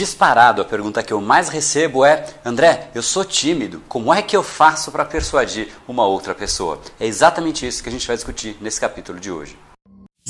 Disparado, a pergunta que eu mais recebo é: André, eu sou tímido, como é que eu faço para persuadir uma outra pessoa? É exatamente isso que a gente vai discutir nesse capítulo de hoje.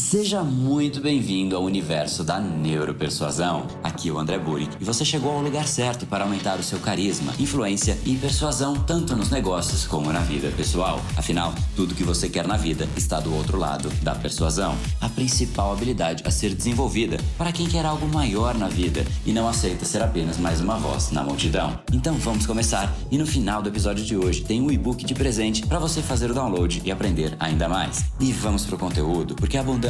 Seja muito bem-vindo ao universo da neuropersuasão. Aqui é o André Burick e você chegou ao lugar certo para aumentar o seu carisma, influência e persuasão tanto nos negócios como na vida pessoal. Afinal, tudo que você quer na vida está do outro lado da persuasão, a principal habilidade a ser desenvolvida para quem quer algo maior na vida e não aceita ser apenas mais uma voz na multidão. Então vamos começar e no final do episódio de hoje tem um e-book de presente para você fazer o download e aprender ainda mais. E vamos pro conteúdo, porque a abundância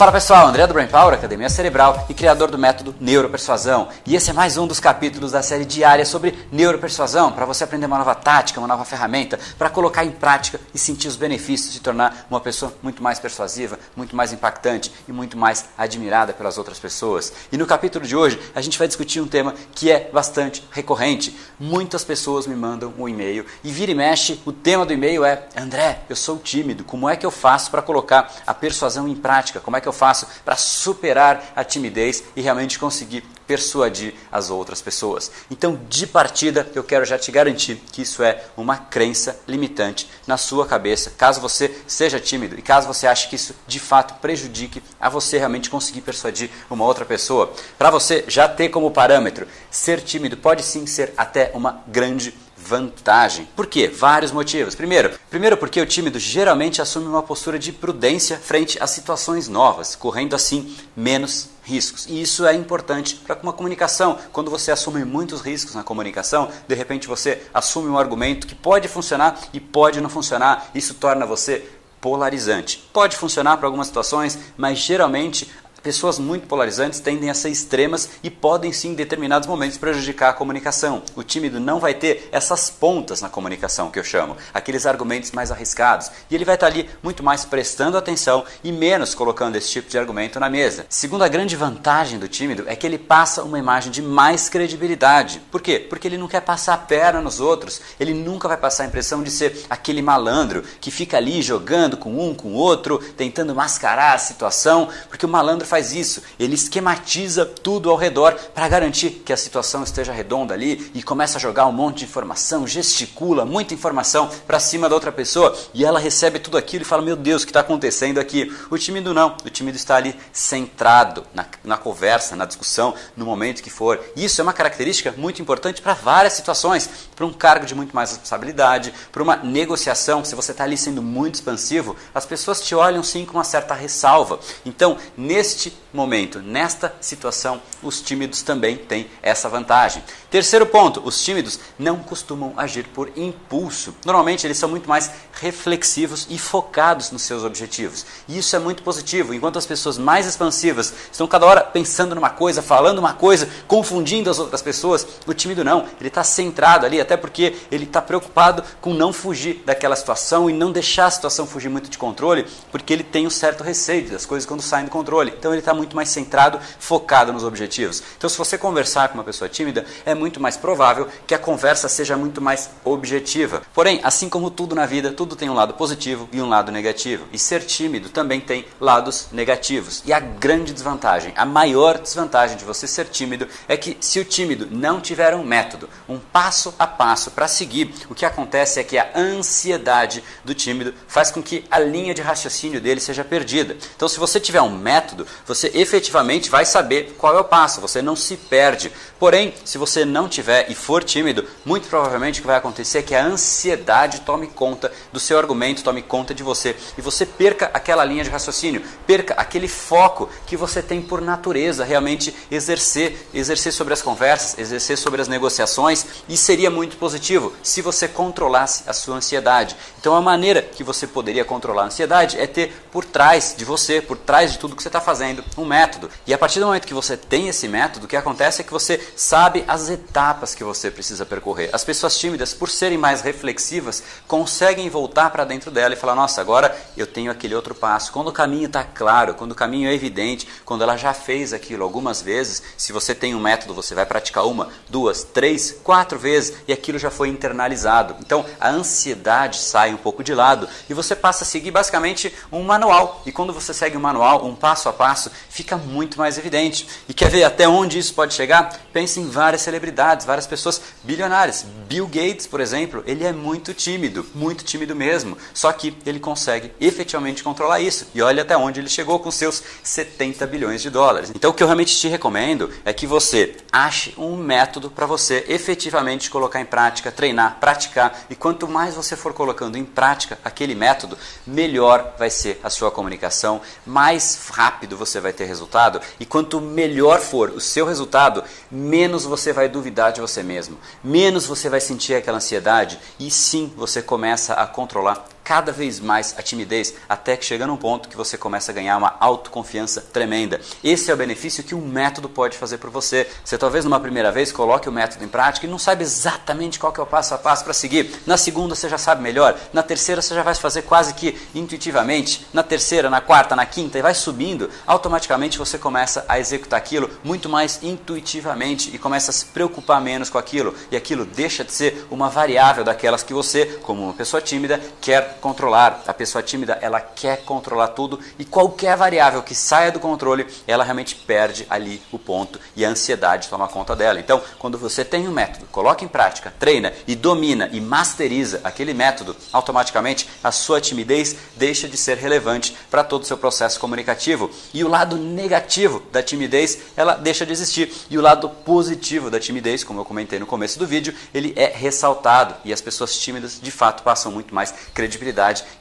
Fala pessoal, André do Brain Power, Academia Cerebral e criador do método Neuropersuasão. E esse é mais um dos capítulos da série diária sobre neuropersuasão, para você aprender uma nova tática, uma nova ferramenta, para colocar em prática e sentir os benefícios de tornar uma pessoa muito mais persuasiva, muito mais impactante e muito mais admirada pelas outras pessoas. E no capítulo de hoje, a gente vai discutir um tema que é bastante recorrente. Muitas pessoas me mandam um e-mail e vira e mexe, o tema do e-mail é: André, eu sou tímido, como é que eu faço para colocar a persuasão em prática? Como é que eu faço para superar a timidez e realmente conseguir persuadir as outras pessoas. Então, de partida, eu quero já te garantir que isso é uma crença limitante na sua cabeça, caso você seja tímido e caso você ache que isso de fato prejudique a você realmente conseguir persuadir uma outra pessoa. Para você já ter como parâmetro, ser tímido pode sim ser até uma grande vantagem. Por quê? Vários motivos. Primeiro, primeiro porque o tímido geralmente assume uma postura de prudência frente a situações novas, correndo assim menos riscos. E isso é importante para uma comunicação. Quando você assume muitos riscos na comunicação, de repente você assume um argumento que pode funcionar e pode não funcionar. Isso torna você polarizante. Pode funcionar para algumas situações, mas geralmente Pessoas muito polarizantes tendem a ser extremas e podem sim, em determinados momentos, prejudicar a comunicação. O tímido não vai ter essas pontas na comunicação que eu chamo, aqueles argumentos mais arriscados. E ele vai estar ali muito mais prestando atenção e menos colocando esse tipo de argumento na mesa. Segunda grande vantagem do tímido é que ele passa uma imagem de mais credibilidade. Por quê? Porque ele não quer passar a perna nos outros, ele nunca vai passar a impressão de ser aquele malandro que fica ali jogando com um, com outro, tentando mascarar a situação, porque o malandro faz isso, ele esquematiza tudo ao redor para garantir que a situação esteja redonda ali e começa a jogar um monte de informação, gesticula muita informação para cima da outra pessoa e ela recebe tudo aquilo e fala: Meu Deus, o que está acontecendo aqui? O tímido não, o tímido está ali centrado na, na conversa, na discussão, no momento que for. Isso é uma característica muito importante para várias situações, para um cargo de muito mais responsabilidade, para uma negociação. Se você está ali sendo muito expansivo, as pessoas te olham sim com uma certa ressalva. Então, neste neste momento, nesta situação, os tímidos também têm essa vantagem. Terceiro ponto, os tímidos não costumam agir por impulso. Normalmente eles são muito mais reflexivos e focados nos seus objetivos. E isso é muito positivo. Enquanto as pessoas mais expansivas estão cada hora pensando numa coisa, falando uma coisa, confundindo as outras pessoas, o tímido não. Ele está centrado ali, até porque ele está preocupado com não fugir daquela situação e não deixar a situação fugir muito de controle, porque ele tem um certo receio das coisas quando saem do controle. Então ele está muito mais centrado, focado nos objetivos. Então, se você conversar com uma pessoa tímida, é muito mais provável que a conversa seja muito mais objetiva. Porém, assim como tudo na vida, tudo tem um lado positivo e um lado negativo. E ser tímido também tem lados negativos. E a grande desvantagem, a maior desvantagem de você ser tímido é que se o tímido não tiver um método, um passo a passo para seguir, o que acontece é que a ansiedade do tímido faz com que a linha de raciocínio dele seja perdida. Então, se você tiver um método, você efetivamente vai saber qual é o passo, você não se perde. Porém, se você não tiver e for tímido, muito provavelmente o que vai acontecer é que a ansiedade tome conta do seu argumento, tome conta de você e você perca aquela linha de raciocínio, perca aquele foco que você tem por natureza realmente exercer, exercer sobre as conversas, exercer sobre as negociações e seria muito positivo se você controlasse a sua ansiedade. Então a maneira que você poderia controlar a ansiedade é ter por trás de você, por trás de tudo que você está fazendo um método. E a partir do momento que você tem esse método, o que acontece é que você sabe as etapas que você precisa percorrer. As pessoas tímidas, por serem mais reflexivas, conseguem voltar para dentro dela e falar: nossa, agora eu tenho aquele outro passo. Quando o caminho está claro, quando o caminho é evidente, quando ela já fez aquilo algumas vezes, se você tem um método, você vai praticar uma, duas, três, quatro vezes e aquilo já foi internalizado. Então a ansiedade sai um pouco de lado e você passa a seguir basicamente um manual. E quando você segue um manual, um passo a passo, fica muito mais evidente. E quer ver até onde isso pode chegar? Pense em várias celebridades, várias pessoas bilionárias. Bill Gates, por exemplo, ele é muito tímido, muito tímido mesmo. Só que ele consegue efetivamente controlar isso. E olha até onde ele chegou com seus 70 bilhões de dólares. Então o que eu realmente te recomendo é que você ache um método para você efetivamente colocar em prática, treinar, praticar. E quanto mais você for colocando em prática aquele método, melhor vai ser a sua comunicação, mais rápido você vai ter resultado. E quanto melhor for o seu resultado, menos você vai duvidar de você mesmo, menos você vai sentir aquela ansiedade e sim você começa a controlar controlla cada vez mais a timidez, até que chega num ponto que você começa a ganhar uma autoconfiança tremenda. Esse é o benefício que um método pode fazer por você. Você talvez numa primeira vez coloque o método em prática e não sabe exatamente qual é o passo a passo para seguir. Na segunda você já sabe melhor, na terceira você já vai fazer quase que intuitivamente, na terceira, na quarta, na quinta e vai subindo, automaticamente você começa a executar aquilo muito mais intuitivamente e começa a se preocupar menos com aquilo e aquilo deixa de ser uma variável daquelas que você, como uma pessoa tímida, quer controlar. A pessoa tímida, ela quer controlar tudo e qualquer variável que saia do controle, ela realmente perde ali o ponto e a ansiedade toma conta dela. Então, quando você tem um método, coloca em prática, treina e domina e masteriza aquele método, automaticamente a sua timidez deixa de ser relevante para todo o seu processo comunicativo. E o lado negativo da timidez, ela deixa de existir. E o lado positivo da timidez, como eu comentei no começo do vídeo, ele é ressaltado e as pessoas tímidas de fato passam muito mais credibilidade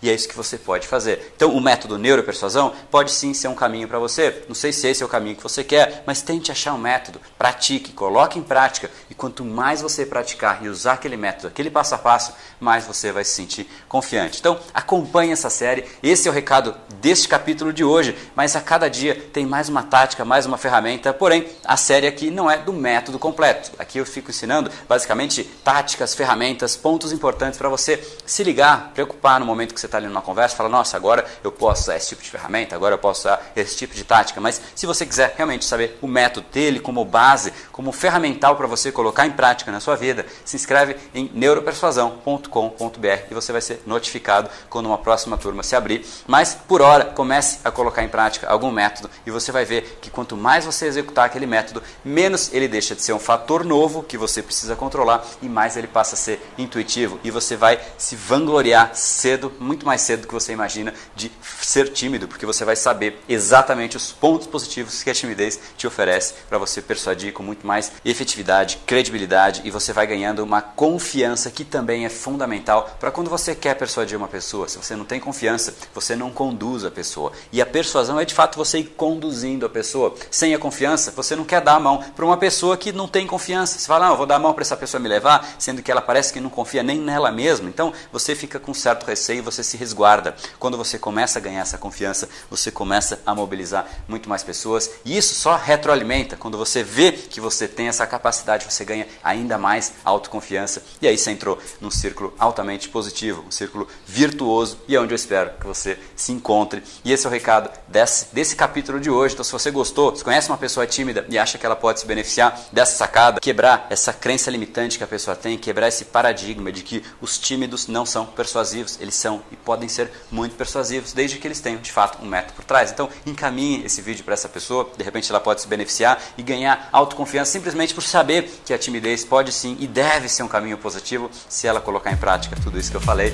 e é isso que você pode fazer. Então, o método neuropersuasão pode sim ser um caminho para você. Não sei se esse é o caminho que você quer, mas tente achar um método, pratique, coloque em prática e quanto mais você praticar e usar aquele método, aquele passo a passo, mais você vai se sentir confiante. Então, acompanhe essa série. Esse é o recado deste capítulo de hoje, mas a cada dia tem mais uma tática, mais uma ferramenta. Porém, a série aqui não é do método completo. Aqui eu fico ensinando basicamente táticas, ferramentas, pontos importantes para você se ligar, preocupar no momento que você está ali numa conversa, fala, nossa, agora eu posso usar esse tipo de ferramenta, agora eu posso usar esse tipo de tática. Mas se você quiser realmente saber o método dele como base, como ferramental para você colocar em prática na sua vida, se inscreve em neuropersuasão.com.br e você vai ser notificado quando uma próxima turma se abrir. Mas por hora, comece a colocar em prática algum método e você vai ver que quanto mais você executar aquele método, menos ele deixa de ser um fator novo que você precisa controlar e mais ele passa a ser intuitivo e você vai se vangloriar cedo, muito mais cedo do que você imagina, de ser tímido, porque você vai saber exatamente os pontos positivos que a timidez te oferece para você persuadir com muito mais efetividade, credibilidade e você vai ganhando uma confiança que também é fundamental para quando você quer persuadir uma pessoa. Se você não tem confiança, você não conduz a pessoa. E a persuasão é de fato você ir conduzindo a pessoa. Sem a confiança, você não quer dar a mão para uma pessoa que não tem confiança. Você fala, não, eu vou dar a mão para essa pessoa me levar, sendo que ela parece que não confia nem nela mesma. Então você fica com certo receio, você se resguarda. Quando você começa a ganhar essa confiança, você começa a mobilizar muito mais pessoas e isso só retroalimenta. Quando você vê que você tem essa capacidade, você ganha ainda mais autoconfiança e aí você entrou num círculo altamente positivo, um círculo virtuoso e é onde eu espero que você se encontre. E esse é o recado desse, desse capítulo de hoje. Então, se você gostou, se conhece uma pessoa tímida e acha que ela pode se beneficiar dessa sacada, quebrar essa crença limitante que a pessoa tem, quebrar esse paradigma de que os tímidos não são persuasivos eles são e podem ser muito persuasivos, desde que eles tenham de fato um método por trás. Então, encaminhe esse vídeo para essa pessoa, de repente ela pode se beneficiar e ganhar autoconfiança simplesmente por saber que a timidez pode sim e deve ser um caminho positivo se ela colocar em prática tudo isso que eu falei.